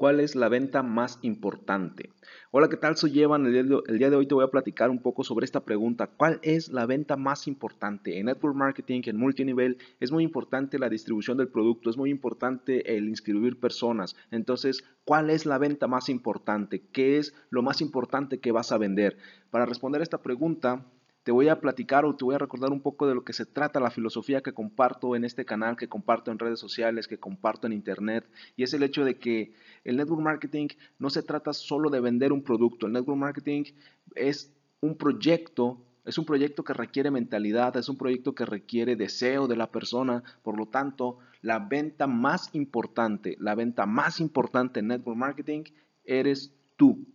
¿Cuál es la venta más importante? Hola, ¿qué tal? Soy Evan. El día, de, hoy te voy a platicar un poco sobre esta pregunta. ¿Cuál es la venta más importante? En network marketing, en multinivel, es muy importante la distribución del producto, es muy importante el inscribir personas. Entonces, ¿cuál es la venta más importante? ¿Qué es lo más importante que vas a vender? Para responder esta pregunta, te voy a platicar o te voy a recordar un poco de lo que se trata la filosofía que comparto en este canal, que comparto en redes sociales, que comparto en internet, y es el hecho de que el network marketing no se trata solo de vender un producto, el network marketing es un proyecto, es un proyecto que requiere mentalidad, es un proyecto que requiere deseo de la persona, por lo tanto, la venta más importante, la venta más importante en network marketing eres tú.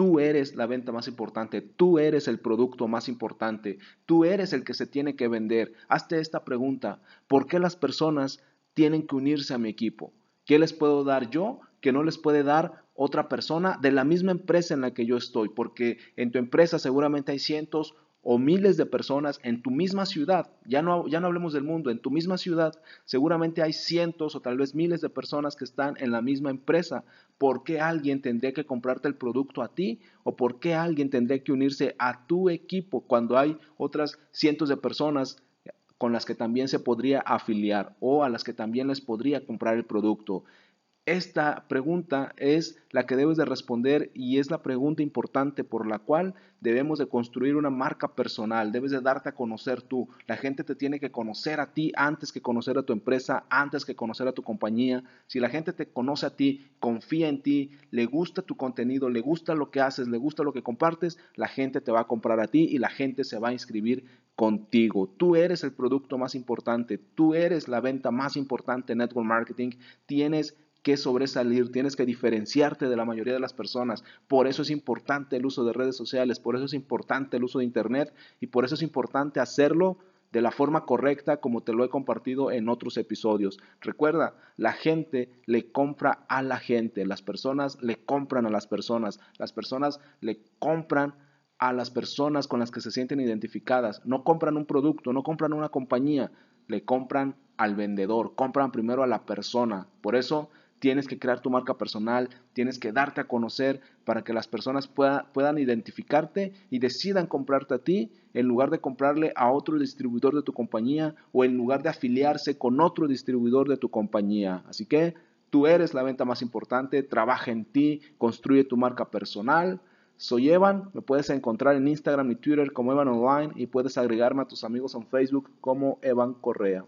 Tú eres la venta más importante, tú eres el producto más importante, tú eres el que se tiene que vender. Hazte esta pregunta, ¿por qué las personas tienen que unirse a mi equipo? ¿Qué les puedo dar yo que no les puede dar otra persona de la misma empresa en la que yo estoy? Porque en tu empresa seguramente hay cientos o miles de personas en tu misma ciudad, ya no, ya no hablemos del mundo, en tu misma ciudad seguramente hay cientos o tal vez miles de personas que están en la misma empresa. ¿Por qué alguien tendría que comprarte el producto a ti? ¿O por qué alguien tendría que unirse a tu equipo cuando hay otras cientos de personas con las que también se podría afiliar o a las que también les podría comprar el producto? Esta pregunta es la que debes de responder y es la pregunta importante por la cual debemos de construir una marca personal, debes de darte a conocer tú. La gente te tiene que conocer a ti antes que conocer a tu empresa, antes que conocer a tu compañía. Si la gente te conoce a ti, confía en ti, le gusta tu contenido, le gusta lo que haces, le gusta lo que compartes, la gente te va a comprar a ti y la gente se va a inscribir contigo. Tú eres el producto más importante, tú eres la venta más importante en network marketing, tienes que sobresalir, tienes que diferenciarte de la mayoría de las personas. Por eso es importante el uso de redes sociales, por eso es importante el uso de Internet y por eso es importante hacerlo de la forma correcta como te lo he compartido en otros episodios. Recuerda, la gente le compra a la gente, las personas le compran a las personas, las personas le compran a las personas con las que se sienten identificadas. No compran un producto, no compran una compañía, le compran al vendedor, compran primero a la persona. Por eso tienes que crear tu marca personal, tienes que darte a conocer para que las personas puedan identificarte y decidan comprarte a ti en lugar de comprarle a otro distribuidor de tu compañía o en lugar de afiliarse con otro distribuidor de tu compañía. Así que tú eres la venta más importante, trabaja en ti, construye tu marca personal. Soy Evan, me puedes encontrar en Instagram y Twitter como Evan Online y puedes agregarme a tus amigos en Facebook como Evan Correa.